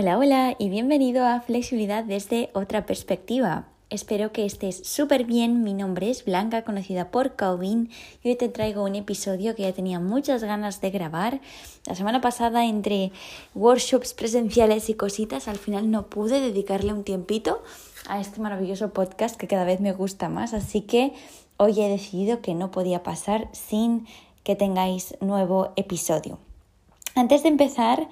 Hola, hola y bienvenido a Flexibilidad desde otra perspectiva. Espero que estés súper bien. Mi nombre es Blanca, conocida por Calvin, y hoy te traigo un episodio que ya tenía muchas ganas de grabar. La semana pasada, entre workshops presenciales y cositas, al final no pude dedicarle un tiempito a este maravilloso podcast que cada vez me gusta más. Así que hoy he decidido que no podía pasar sin que tengáis nuevo episodio. Antes de empezar,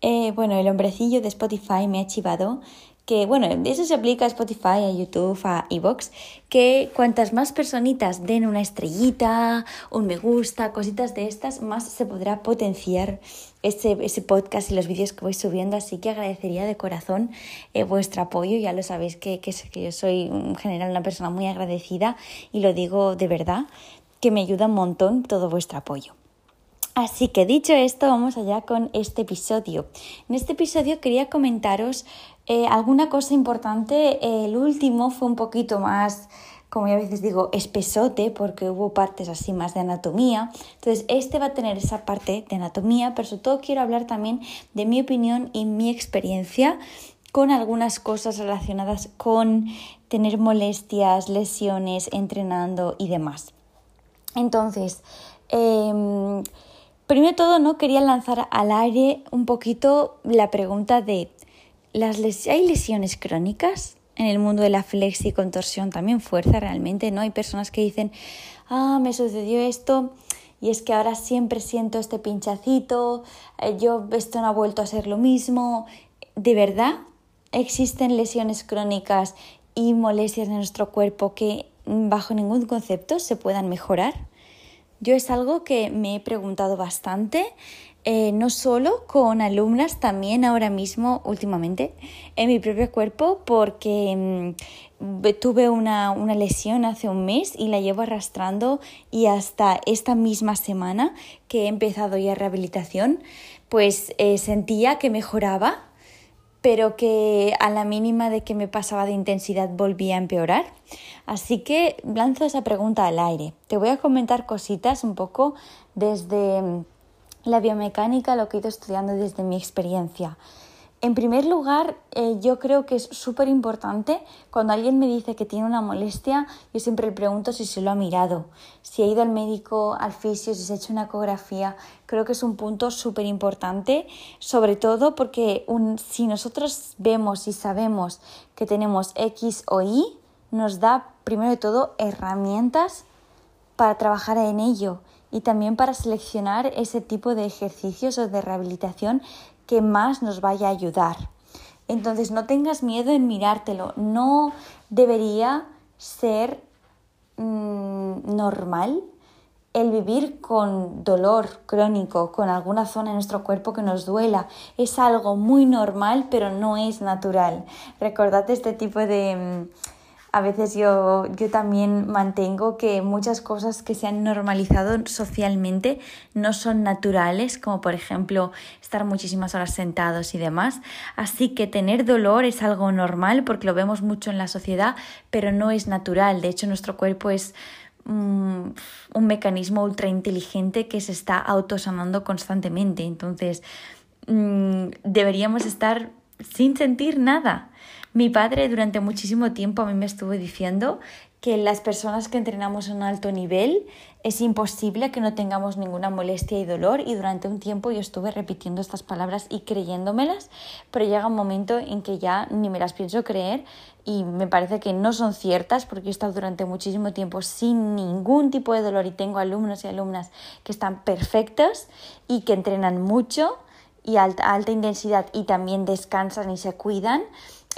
eh, bueno, el hombrecillo de Spotify me ha chivado que, bueno, eso se aplica a Spotify, a YouTube, a Evox, que cuantas más personitas den una estrellita, un me gusta, cositas de estas, más se podrá potenciar ese, ese podcast y los vídeos que voy subiendo. Así que agradecería de corazón eh, vuestro apoyo. Ya lo sabéis que, que, que yo soy en general una persona muy agradecida y lo digo de verdad, que me ayuda un montón todo vuestro apoyo. Así que dicho esto, vamos allá con este episodio. En este episodio quería comentaros eh, alguna cosa importante. El último fue un poquito más, como ya a veces digo, espesote, porque hubo partes así más de anatomía. Entonces, este va a tener esa parte de anatomía, pero sobre todo quiero hablar también de mi opinión y mi experiencia con algunas cosas relacionadas con tener molestias, lesiones, entrenando y demás. Entonces, eh, Primero todo, no quería lanzar al aire un poquito la pregunta de ¿las ¿hay lesiones crónicas? En el mundo de la flexi contorsión también fuerza realmente, ¿no? Hay personas que dicen, ah, me sucedió esto y es que ahora siempre siento este pinchacito, eh, yo esto no ha vuelto a ser lo mismo. ¿De verdad existen lesiones crónicas y molestias en nuestro cuerpo que bajo ningún concepto se puedan mejorar? Yo es algo que me he preguntado bastante, eh, no solo con alumnas, también ahora mismo, últimamente, en mi propio cuerpo, porque mm, tuve una, lesión hace un mes y la llevo arrastrando y hasta esta misma semana que he empezado ya rehabilitación, pues eh, sentía que mejoraba pero que a la mínima de que me pasaba de intensidad volvía a empeorar. Así que lanzo esa pregunta al aire. Te voy a comentar cositas un poco desde la biomecánica, lo que he ido estudiando desde mi experiencia. En primer lugar, eh, yo creo que es súper importante cuando alguien me dice que tiene una molestia, yo siempre le pregunto si se lo ha mirado, si ha ido al médico, al fisio, si se ha hecho una ecografía. Creo que es un punto súper importante, sobre todo porque si nosotros vemos y sabemos que tenemos X o Y, nos da primero de todo herramientas para trabajar en ello y también para seleccionar ese tipo de ejercicios o de rehabilitación que más nos vaya a ayudar. Entonces no tengas miedo en mirártelo, no debería ser mm, normal el vivir con dolor crónico, con alguna zona en nuestro cuerpo que nos duela. Es algo muy normal, pero no es natural. Recordad este tipo de... Mm, a veces yo, yo también mantengo que muchas cosas que se han normalizado socialmente no son naturales, como por ejemplo estar muchísimas horas sentados y demás. Así que tener dolor es algo normal porque lo vemos mucho en la sociedad, pero no es natural. De hecho, nuestro cuerpo es mm, un mecanismo ultra inteligente que se está autosanando constantemente. Entonces, mm, deberíamos estar sin sentir nada. Mi padre durante muchísimo tiempo a mí me estuvo diciendo que las personas que entrenamos a un alto nivel es imposible que no tengamos ninguna molestia y dolor y durante un tiempo yo estuve repitiendo estas palabras y creyéndomelas, pero llega un momento en que ya ni me las pienso creer y me parece que no son ciertas porque he estado durante muchísimo tiempo sin ningún tipo de dolor y tengo alumnos y alumnas que están perfectos y que entrenan mucho y alta, alta intensidad y también descansan y se cuidan.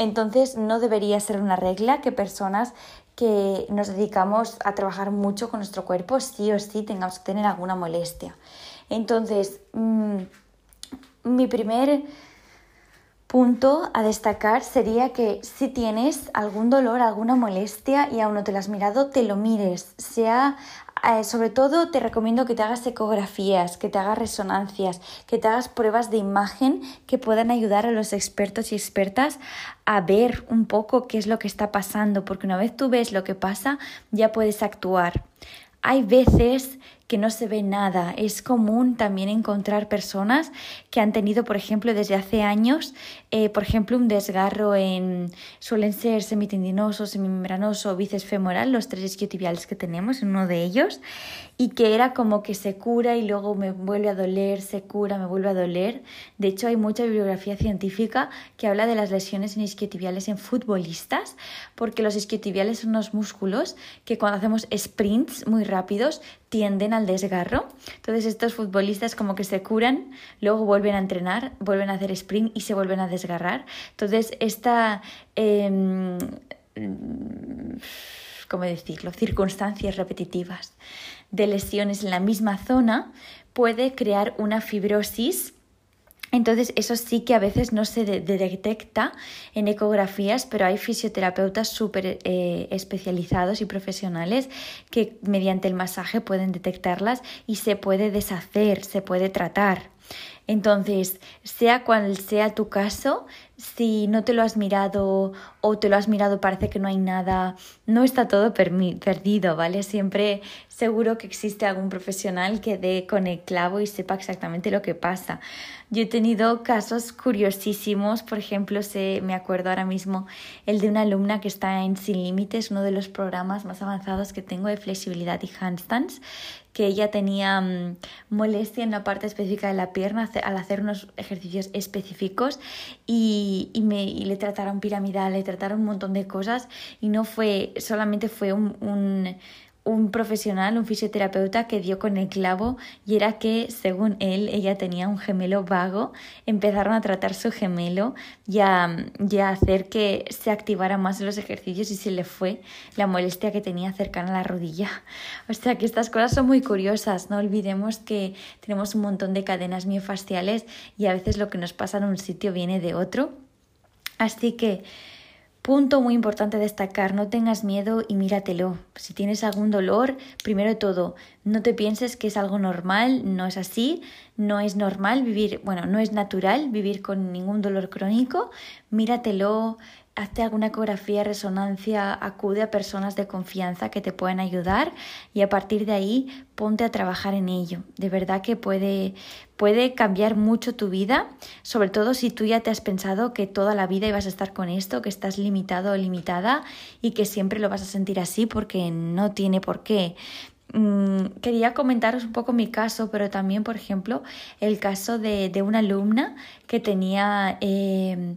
Entonces no debería ser una regla que personas que nos dedicamos a trabajar mucho con nuestro cuerpo sí o sí tengamos que tener alguna molestia. Entonces, mm, mi primer punto a destacar sería que si tienes algún dolor, alguna molestia y aún no te lo has mirado, te lo mires, sea eh, sobre todo te recomiendo que te hagas ecografías, que te hagas resonancias, que te hagas pruebas de imagen que puedan ayudar a los expertos y expertas a ver un poco qué es lo que está pasando, porque una vez tú ves lo que pasa, ya puedes actuar. Hay veces que no se ve nada. Es común también encontrar personas que han tenido, por ejemplo, desde hace años, eh, por ejemplo, un desgarro en, suelen ser semitendinoso, semimembranoso bíceps femoral, los tres isquiotibiales que tenemos en uno de ellos, y que era como que se cura y luego me vuelve a doler, se cura, me vuelve a doler. De hecho, hay mucha bibliografía científica que habla de las lesiones en isquiotibiales en futbolistas, porque los isquiotibiales son unos músculos que cuando hacemos sprints muy rápidos tienden al desgarro. Entonces estos futbolistas como que se curan, luego vuelven a entrenar, vuelven a hacer sprint y se vuelven a desgarrar. Entonces esta... Eh, ¿cómo decirlo?, circunstancias repetitivas de lesiones en la misma zona puede crear una fibrosis entonces, eso sí que a veces no se detecta en ecografías, pero hay fisioterapeutas súper eh, especializados y profesionales que mediante el masaje pueden detectarlas y se puede deshacer, se puede tratar. Entonces, sea cual sea tu caso, si no te lo has mirado o te lo has mirado parece que no hay nada, no está todo perdido, ¿vale? Siempre seguro que existe algún profesional que dé con el clavo y sepa exactamente lo que pasa. Yo he tenido casos curiosísimos, por ejemplo, se, me acuerdo ahora mismo el de una alumna que está en Sin Límites, uno de los programas más avanzados que tengo de flexibilidad y handstands, que ella tenía mm, molestia en la parte específica de la pierna al hacer unos ejercicios específicos y, y me, y le trataron piramidal, le trataron un montón de cosas y no fue, solamente fue un, un un profesional, un fisioterapeuta que dio con el clavo y era que, según él, ella tenía un gemelo vago, empezaron a tratar su gemelo y a, hacer que se activara más los ejercicios y se le fue la molestia que tenía cercana a la rodilla. O sea que estas cosas son muy curiosas, no olvidemos que tenemos un montón de cadenas miofasciales y a veces lo que nos pasa en un sitio viene de otro. Así que Punto muy importante destacar, no tengas miedo y míratelo. Si tienes algún dolor, primero de todo, no te pienses que es algo normal, no es así, no es normal vivir, bueno, no es natural vivir con ningún dolor crónico, míratelo, hazte alguna ecografía, resonancia, acude a personas de confianza que te puedan ayudar y a partir de ahí ponte a trabajar en ello. De verdad que puede, puede cambiar mucho tu vida, sobre todo si tú ya te has pensado que toda la vida ibas a estar con esto, que estás limitado o limitada y que siempre lo vas a sentir así porque no tiene por qué. Mm, quería comentaros un poco mi caso, pero también, por ejemplo, el caso de, una alumna que tenía... Eh,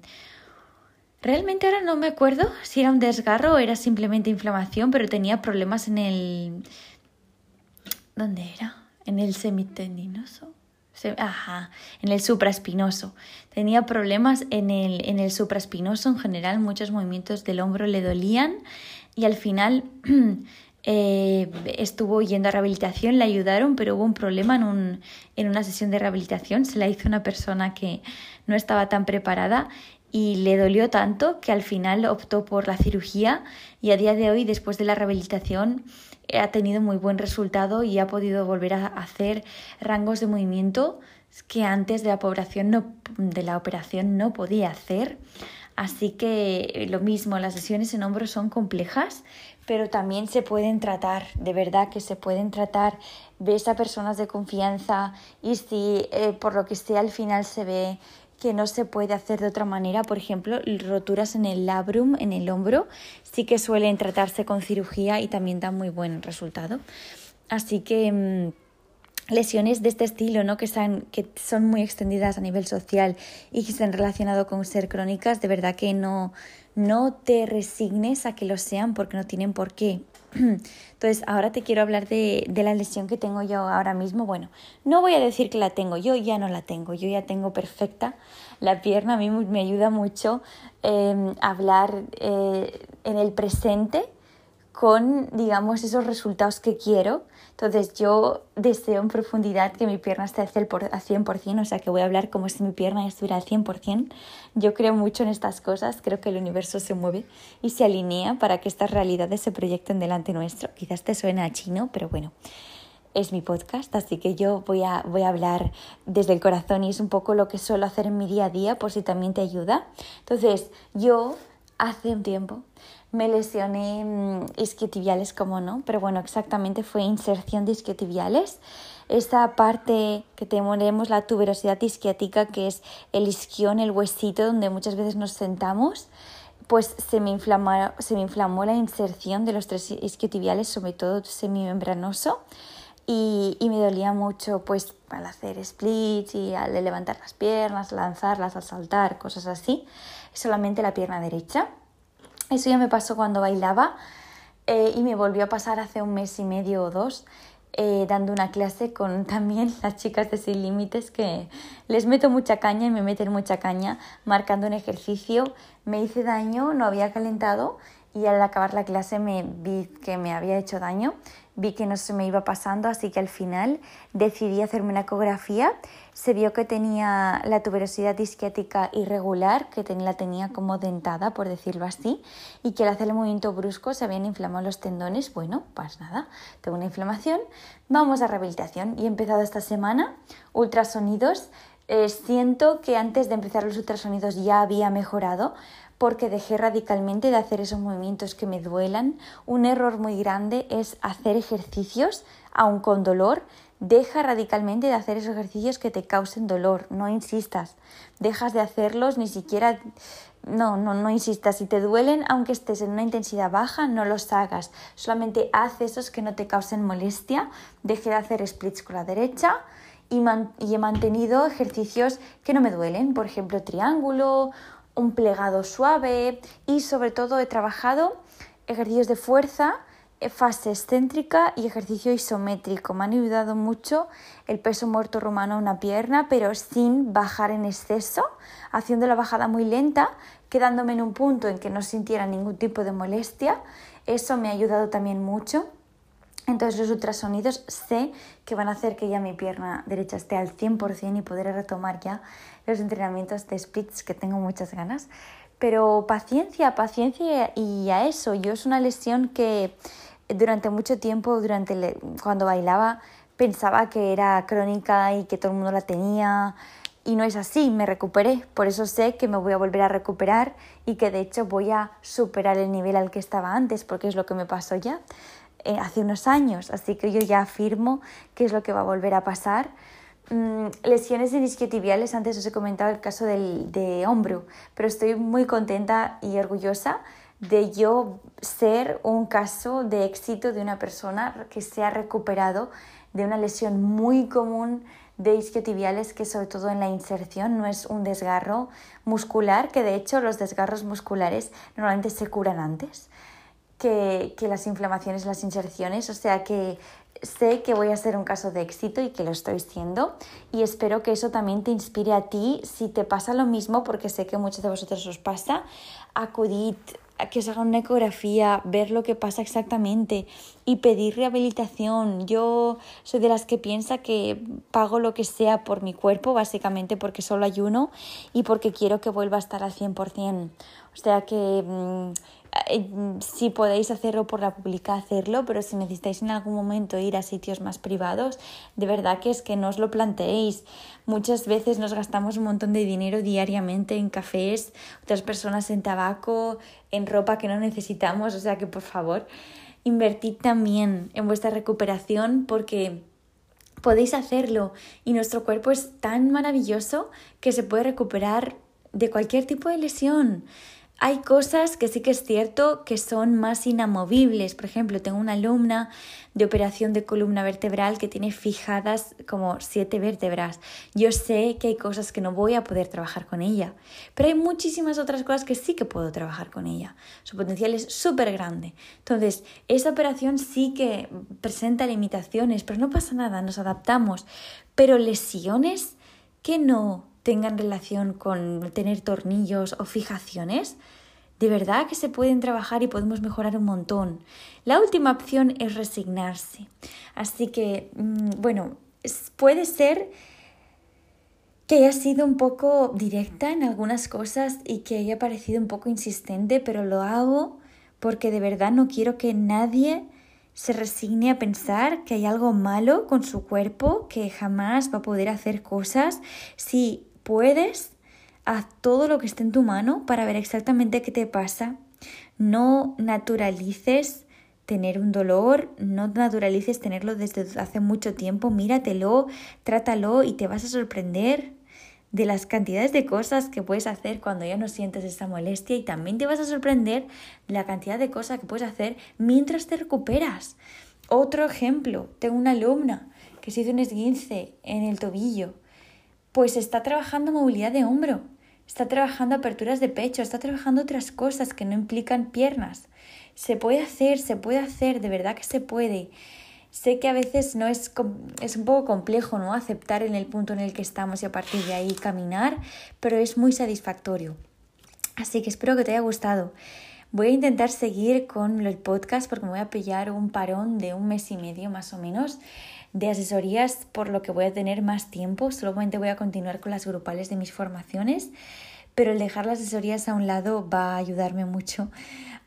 Realmente ahora no me acuerdo si era un desgarro o era simplemente inflamación, pero tenía problemas en el... ¿Dónde era? En el semitendinoso. Ajá, en el supraespinoso. Tenía problemas en el, en el supraespinoso en general, muchos movimientos del hombro le dolían y al final eh, estuvo yendo a rehabilitación, le ayudaron, pero hubo un problema en, un, en una sesión de rehabilitación, se la hizo una persona que no estaba tan preparada y le dolió tanto que al final optó por la cirugía y a día de hoy, después de la rehabilitación, ha tenido muy buen resultado y ha podido volver a hacer rangos de movimiento que antes de la, operación no, de la operación no podía hacer. Así que eh, lo mismo, las lesiones en hombros son complejas, pero también se pueden tratar, de verdad que se pueden tratar. Ves a personas de confianza y si eh, por lo que sea al final se ve que no se puede hacer de otra manera. Por ejemplo, roturas en el labrum, en el hombro, sí que suelen tratarse con cirugía y también dan muy buen resultado. Así que mm, lesiones de este estilo, ¿no? que, son, que son muy extendidas a nivel social y que se han relacionado con ser crónicas, de verdad que no, no te resignes a que lo sean porque no tienen por qué. Entonces, ahora te quiero hablar de, de, la lesión que tengo yo ahora mismo. Bueno, no voy a decir que la tengo, yo ya no la tengo, yo ya tengo perfecta la pierna. A mí me ayuda mucho eh, hablar eh, en el presente con, digamos, esos resultados que quiero. Entonces yo deseo en profundidad que mi pierna esté al 100%, o sea que voy a hablar como si mi pierna estuviera al 100%. Yo creo mucho en estas cosas, creo que el universo se mueve y se alinea para que estas realidades se proyecten delante nuestro. Quizás te suene a chino, pero bueno, es mi podcast, así que yo voy a, voy a hablar desde el corazón y es un poco lo que suelo hacer en mi día a día por si también te ayuda. Entonces yo hace un tiempo. Me lesioné mm, isquiotibiales, como no, pero bueno, exactamente fue inserción de isquiotibiales. Esta parte que tenemos la tuberosidad isquiática, que es el isquión, el huesito donde muchas veces nos sentamos, pues se me, inflamó, se me inflamó la inserción de los tres isquiotibiales, sobre todo semimembranoso, y, y me dolía mucho pues al hacer splits y al levantar las piernas, lanzarlas, al saltar, cosas así, solamente la pierna derecha. Eso ya me pasó cuando bailaba eh, y me volvió a pasar hace un mes y medio o dos. Eh, dando una clase con también las chicas de Sin Límites que les meto mucha caña y me meten mucha caña marcando un ejercicio. Me hice daño, no había calentado y al acabar la clase me vi que me había hecho daño vi que no se me iba pasando, así que al final decidí hacerme una ecografía. Se vio que tenía la tuberosidad isquiática irregular, que la tenía como dentada, por decirlo así, y que al hacer el movimiento brusco se habían inflamado los tendones. Bueno, pues nada, tengo una inflamación, vamos a rehabilitación. Y he empezado esta semana ultrasonidos. Eh, siento que antes de empezar los ultrasonidos ya había mejorado, porque dejé radicalmente de hacer esos movimientos que me duelan. Un error muy grande es hacer ejercicios aun con dolor. Deja radicalmente de hacer esos ejercicios que te causen dolor, no insistas. Dejas de hacerlos, ni siquiera no, no, no insistas. Si te duelen, aunque estés en una intensidad baja, no los hagas. Solamente haz esos que no te causen molestia. Deje de hacer splits con la derecha y, he mantenido ejercicios que no me duelen. Por ejemplo, triángulo un plegado suave y sobre todo he trabajado ejercicios de fuerza, fase excéntrica y ejercicio isométrico. Me han ayudado mucho el peso muerto romano a una pierna, pero sin bajar en exceso, haciendo la bajada muy lenta, quedándome en un punto en que no sintiera ningún tipo de molestia. Eso me ha ayudado también mucho. Entonces los ultrasonidos sé que van a hacer que ya mi pierna derecha esté al 100% y podré retomar ya los entrenamientos de splits que tengo muchas ganas. Pero paciencia, paciencia y a eso. Yo es una lesión que durante mucho tiempo, durante cuando bailaba, pensaba que era crónica y que todo el mundo la tenía. Y no es así, me recuperé. Por eso sé que me voy a volver a recuperar y que de hecho voy a superar el nivel al que estaba antes, porque es lo que me pasó ya eh, hace unos años. Así que yo ya afirmo que es lo que va a volver a pasar Mm, lesiones en isquiotibiales, antes os he comentado el caso del, de hombro, pero estoy muy contenta y orgullosa de yo ser un caso de éxito de una persona que se ha recuperado de una lesión muy común de isquiotibiales que sobre todo en la inserción no es un desgarro muscular, que de hecho los desgarros musculares normalmente se curan antes que, que las inflamaciones, las inserciones, o sea que sé que voy a ser un caso de éxito y que lo estoy siendo y espero que eso también te inspire a ti. Si te pasa lo mismo porque sé que muchos de vosotros os pasa acudid que os hagan una ecografía, ver lo que pasa exactamente y pedir rehabilitación. Yo soy de las que piensa que pago lo que sea por mi cuerpo, básicamente porque solo hay uno y porque quiero que vuelva a estar al 100%. O sea que mm, si podéis hacerlo por la pública, hacerlo, pero si necesitáis en algún momento ir a sitios más privados, de verdad que es que no os lo planteéis. Muchas veces nos gastamos un montón de dinero diariamente en cafés, otras personas en tabaco, en ropa que no necesitamos, o sea que por favor, invertid también en vuestra recuperación porque podéis hacerlo y nuestro cuerpo es tan maravilloso que se puede recuperar de cualquier tipo de lesión. Hay cosas que sí que es cierto que son más inamovibles. Por ejemplo, tengo una alumna de operación de columna vertebral que tiene fijadas como siete vértebras. Yo sé que hay cosas que no voy a poder trabajar con ella, pero hay muchísimas otras cosas que sí que puedo trabajar con ella. Su potencial es súper grande. Entonces, esa operación sí que presenta limitaciones, pero no pasa nada, nos adaptamos. Pero lesiones que no tengan relación con tener tornillos o fijaciones, de verdad que se pueden trabajar y podemos mejorar un montón. La última opción es resignarse. Así que, mm, bueno, puede ser que haya sido un poco directa en algunas cosas y que haya parecido un poco insistente, pero lo hago porque de verdad no quiero que nadie se resigne a pensar que hay algo malo con su cuerpo, que jamás va a poder hacer cosas si puedes, haz todo lo que esté en tu mano para ver exactamente qué te pasa. No naturalices tener un dolor, no naturalices tenerlo desde hace mucho tiempo, míratelo, trátalo y te vas a sorprender de las cantidades de cosas que puedes hacer cuando ya no sientes esa molestia y también te vas a sorprender de la cantidad de cosas que puedes hacer mientras te recuperas. Otro ejemplo, tengo una alumna que se hizo un esguince en el tobillo, pues está trabajando movilidad de hombro, está trabajando aperturas de pecho, está trabajando otras cosas que no implican piernas. Se puede hacer, se puede hacer, de verdad que se puede. Sé que a veces no es, es un poco complejo ¿no? aceptar en el punto en el que estamos y a partir de ahí caminar, pero es muy satisfactorio. Así que espero que te haya gustado. Voy a intentar seguir con el podcast porque me voy a pillar un parón de un mes y medio más o menos de asesorías, por lo que voy a tener más tiempo. Solamente voy a continuar con las grupales de mis formaciones, pero el dejar las asesorías a un lado va a ayudarme mucho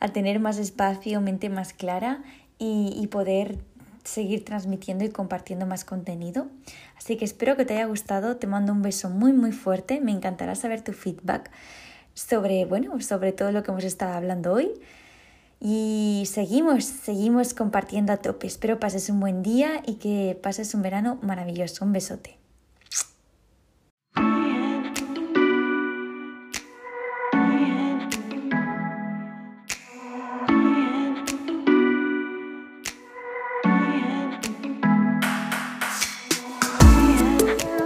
a tener más espacio, mente más clara y, y poder seguir transmitiendo y compartiendo más contenido. Así que espero que te haya gustado, te mando un beso muy muy fuerte, me encantará saber tu feedback sobre, bueno, sobre todo lo que hemos estado hablando hoy. Y seguimos, seguimos compartiendo a tope. Espero pases un buen día y que pases un verano maravilloso. Un besote.